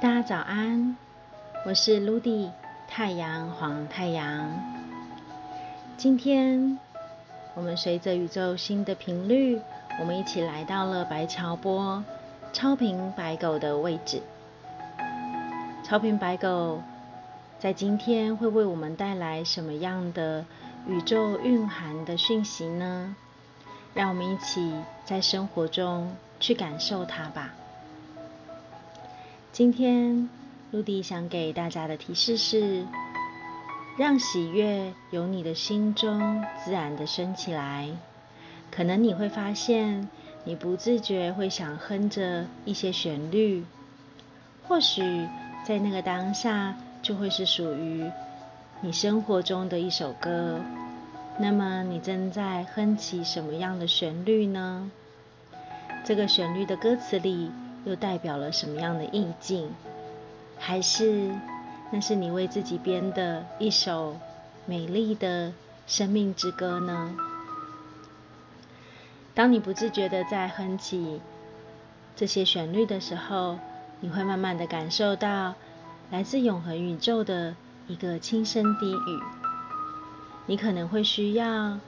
大家早安，我是 Ludy 太阳黄太阳。今天我们随着宇宙新的频率，我们一起来到了白桥波超频白狗的位置。超频白狗在今天会为我们带来什么样的宇宙蕴含的讯息呢？让我们一起在生活中去感受它吧。今天，陆迪想给大家的提示是：让喜悦由你的心中自然的升起来。可能你会发现，你不自觉会想哼着一些旋律，或许在那个当下就会是属于你生活中的一首歌。那么，你正在哼起什么样的旋律呢？这个旋律的歌词里。又代表了什么样的意境？还是那是你为自己编的一首美丽的生命之歌呢？当你不自觉的在哼起这些旋律的时候，你会慢慢的感受到来自永恒宇宙的一个轻声低语。你可能会需要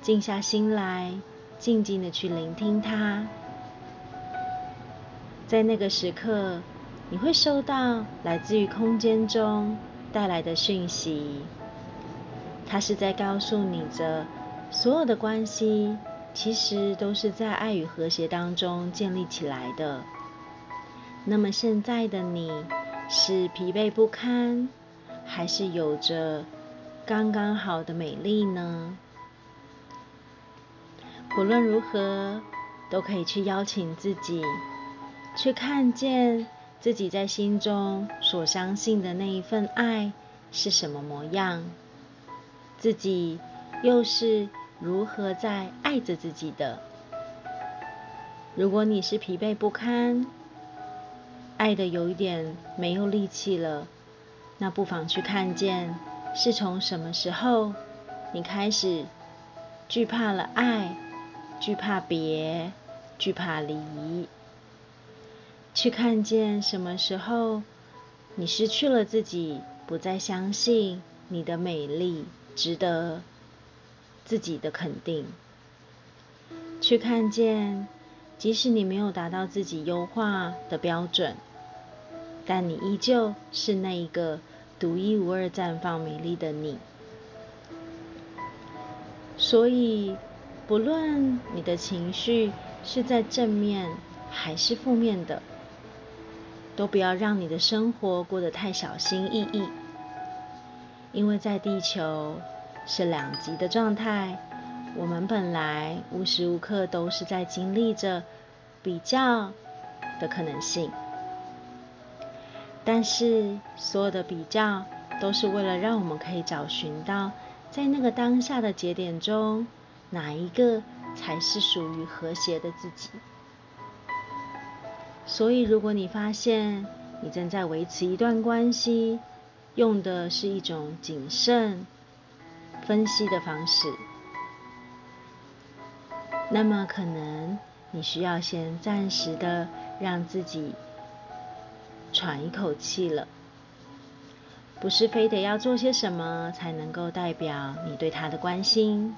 静下心来，静静的去聆听它。在那个时刻，你会收到来自于空间中带来的讯息。它是在告诉你着，所有的关系其实都是在爱与和谐当中建立起来的。那么现在的你是疲惫不堪，还是有着刚刚好的美丽呢？不论如何，都可以去邀请自己。去看见自己在心中所相信的那一份爱是什么模样，自己又是如何在爱着自己的。如果你是疲惫不堪，爱的有一点没有力气了，那不妨去看见是从什么时候你开始惧怕了爱，惧怕别，惧怕离。去看见什么时候你失去了自己，不再相信你的美丽值得自己的肯定。去看见，即使你没有达到自己优化的标准，但你依旧是那一个独一无二、绽放美丽的你。所以，不论你的情绪是在正面还是负面的。都不要让你的生活过得太小心翼翼，因为在地球是两极的状态，我们本来无时无刻都是在经历着比较的可能性，但是所有的比较都是为了让我们可以找寻到在那个当下的节点中，哪一个才是属于和谐的自己。所以，如果你发现你正在维持一段关系，用的是一种谨慎分析的方式，那么可能你需要先暂时的让自己喘一口气了。不是非得要做些什么才能够代表你对他的关心，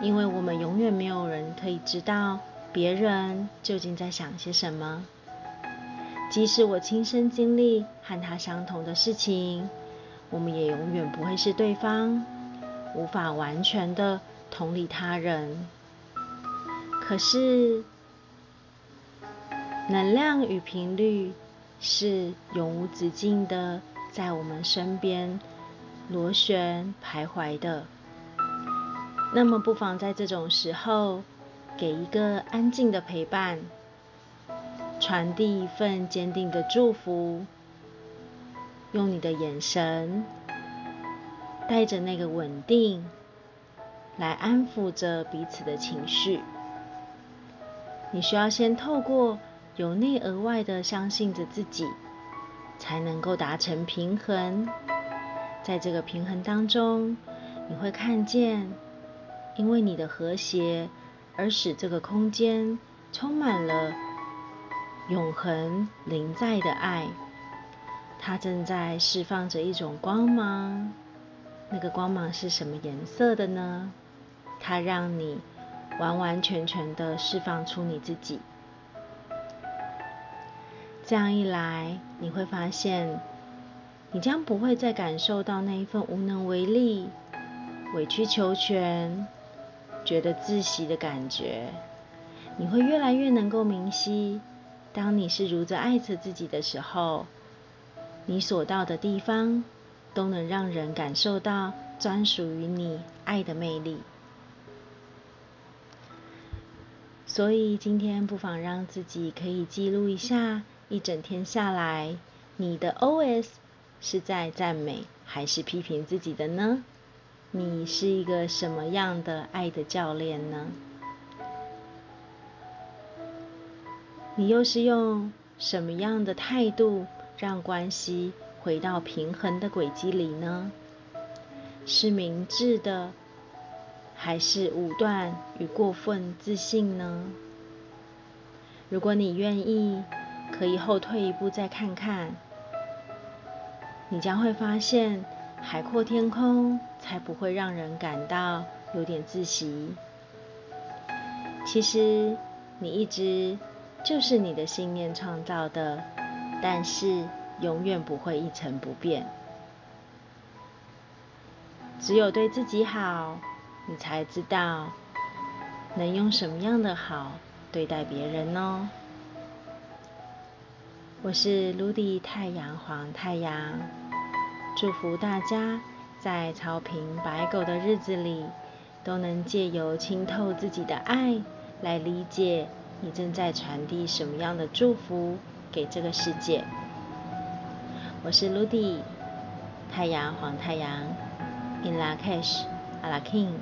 因为我们永远没有人可以知道。别人究竟在想些什么？即使我亲身经历和他相同的事情，我们也永远不会是对方，无法完全的同理他人。可是，能量与频率是永无止境的，在我们身边螺旋徘徊的。那么，不妨在这种时候。给一个安静的陪伴，传递一份坚定的祝福，用你的眼神，带着那个稳定，来安抚着彼此的情绪。你需要先透过由内而外的相信着自己，才能够达成平衡。在这个平衡当中，你会看见，因为你的和谐。而使这个空间充满了永恒临在的爱，它正在释放着一种光芒。那个光芒是什么颜色的呢？它让你完完全全的释放出你自己。这样一来，你会发现，你将不会再感受到那一份无能为力、委曲求全、觉得窒息的感觉。你会越来越能够明晰，当你是如着爱着自己的时候，你所到的地方都能让人感受到专属于你爱的魅力。所以今天不妨让自己可以记录一下。一整天下来，你的 OS 是在赞美还是批评自己的呢？你是一个什么样的爱的教练呢？你又是用什么样的态度让关系回到平衡的轨迹里呢？是明智的，还是武断与过分自信呢？如果你愿意。可以后退一步再看看，你将会发现海阔天空才不会让人感到有点窒息。其实你一直就是你的信念创造的，但是永远不会一成不变。只有对自己好，你才知道能用什么样的好对待别人呢？我是卢迪太阳黄太阳，祝福大家在草坪白狗的日子里，都能借由清透自己的爱，来理解你正在传递什么样的祝福给这个世界。我是卢迪太阳黄太阳，In La Cash, a la King。